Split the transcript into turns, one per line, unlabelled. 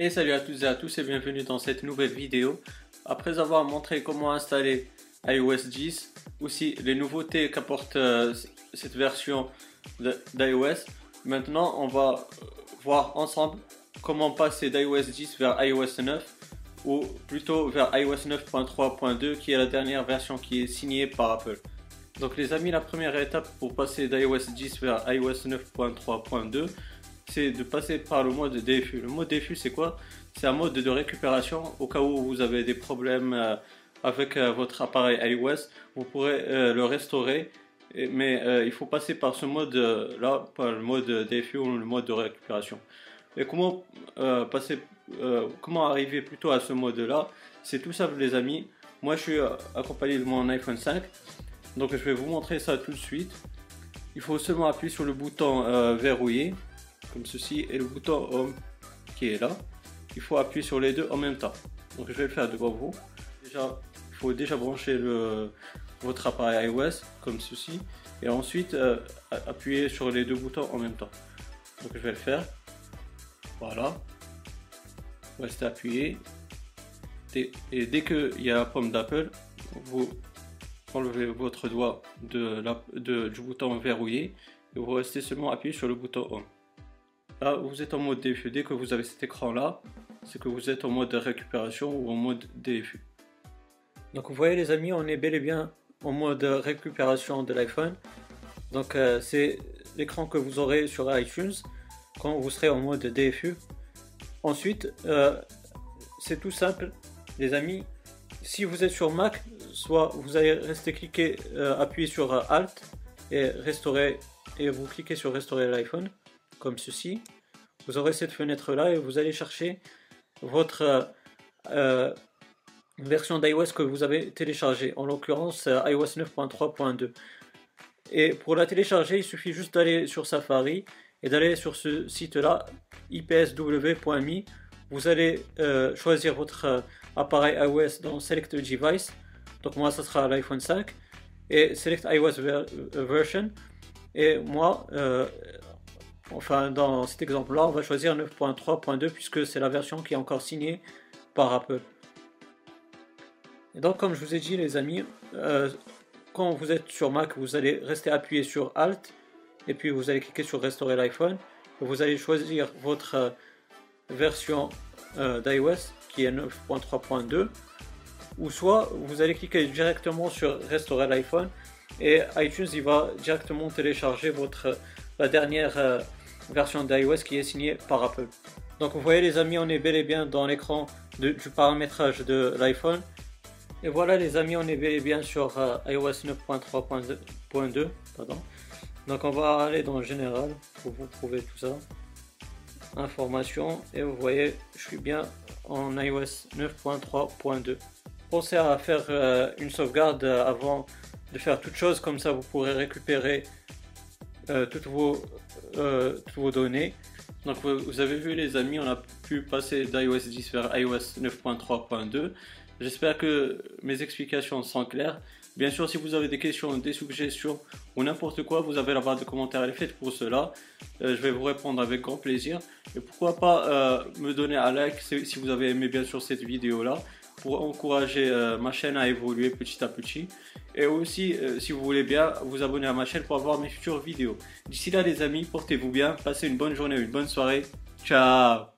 Et salut à toutes et à tous et bienvenue dans cette nouvelle vidéo. Après avoir montré comment installer iOS 10, aussi les nouveautés qu'apporte euh, cette version d'iOS, maintenant on va voir ensemble comment passer d'iOS 10 vers iOS 9 ou plutôt vers iOS 9.3.2 qui est la dernière version qui est signée par Apple. Donc les amis, la première étape pour passer d'iOS 10 vers iOS 9.3.2, c'est de passer par le mode DFU. Le mode DFU c'est quoi? C'est un mode de récupération au cas où vous avez des problèmes euh, avec euh, votre appareil iOS, vous pourrez euh, le restaurer mais il faut passer par ce mode là, pas le mode DFU ou le mode de récupération. Et comment passer, comment arriver plutôt à ce mode là C'est tout simple les amis. Moi je suis accompagné de mon iPhone 5 donc je vais vous montrer ça tout de suite. Il faut seulement appuyer sur le bouton verrouillé, comme ceci, et le bouton Home qui est là. Il faut appuyer sur les deux en même temps. Donc je vais le faire devant vous. Déjà, il faut déjà brancher le, votre appareil iOS comme ceci. Et ensuite euh, appuyer sur les deux boutons en même temps. Donc je vais le faire. Voilà. Restez appuyé. Et dès qu'il y a la pomme d'Apple, vous enlevez votre doigt de la, du bouton verrouillé et vous restez seulement appuyé sur le bouton Home. Là, vous êtes en mode DFU. Dès que vous avez cet écran-là, c'est que vous êtes en mode récupération ou en mode DFU. Donc vous voyez les amis, on est bel et bien en mode récupération de l'iPhone. Donc euh, c'est l'écran que vous aurez sur iTunes quand vous serez en mode DFU. Ensuite, euh, c'est tout simple, les amis. Si vous êtes sur Mac, soit vous allez rester cliquer, euh, sur Alt et restaurer et vous cliquez sur restaurer l'iPhone comme ceci. Vous aurez cette fenêtre là et vous allez chercher votre euh, version d'iOS que vous avez téléchargée, en l'occurrence iOS 9.3.2. Et pour la télécharger, il suffit juste d'aller sur Safari et d'aller sur ce site là, ipsw.me. Vous allez choisir votre appareil iOS dans Select Device donc moi, ça sera l'iPhone 5 et Select iOS euh, version. Et moi, euh, enfin dans cet exemple-là, on va choisir 9.3.2 puisque c'est la version qui est encore signée par Apple. Donc comme je vous ai dit les amis, euh, quand vous êtes sur Mac, vous allez rester appuyé sur Alt et puis vous allez cliquer sur Restaurer l'iPhone. Vous allez choisir votre version d'iOS qui est 9.3.2 ou soit vous allez cliquer directement sur restaurer l'iPhone et iTunes il va directement télécharger votre la dernière euh, version d'iOS qui est signée par Apple. Donc vous voyez les amis, on est bel et bien dans l'écran du paramétrage de l'iPhone. Et voilà les amis, on est bel et bien sur euh, iOS 9.3.2. Donc on va aller dans général pour vous prouver tout ça. Information et vous voyez, je suis bien en iOS 9.3.2 pensez à faire euh, une sauvegarde avant de faire toute chose, comme ça vous pourrez récupérer euh, toutes, vos, toutes vos données. Donc vous, avez vu les amis, on a pu passer d'iOS 10 vers iOS 9.3.2. J'espère que mes explications sont claires. Bien sûr, si vous avez des questions, des suggestions ou n'importe quoi, vous avez la barre de commentaires, est faite pour cela. je vais vous répondre avec grand plaisir. Et pourquoi pas me donner un like si vous avez aimé bien sûr cette vidéo là pour encourager euh, ma chaîne à évoluer petit à petit. Et aussi, euh, si vous voulez bien, vous abonner à ma chaîne pour avoir mes futures vidéos. D'ici là, les amis, portez-vous bien, passez une bonne journée, une bonne soirée. Ciao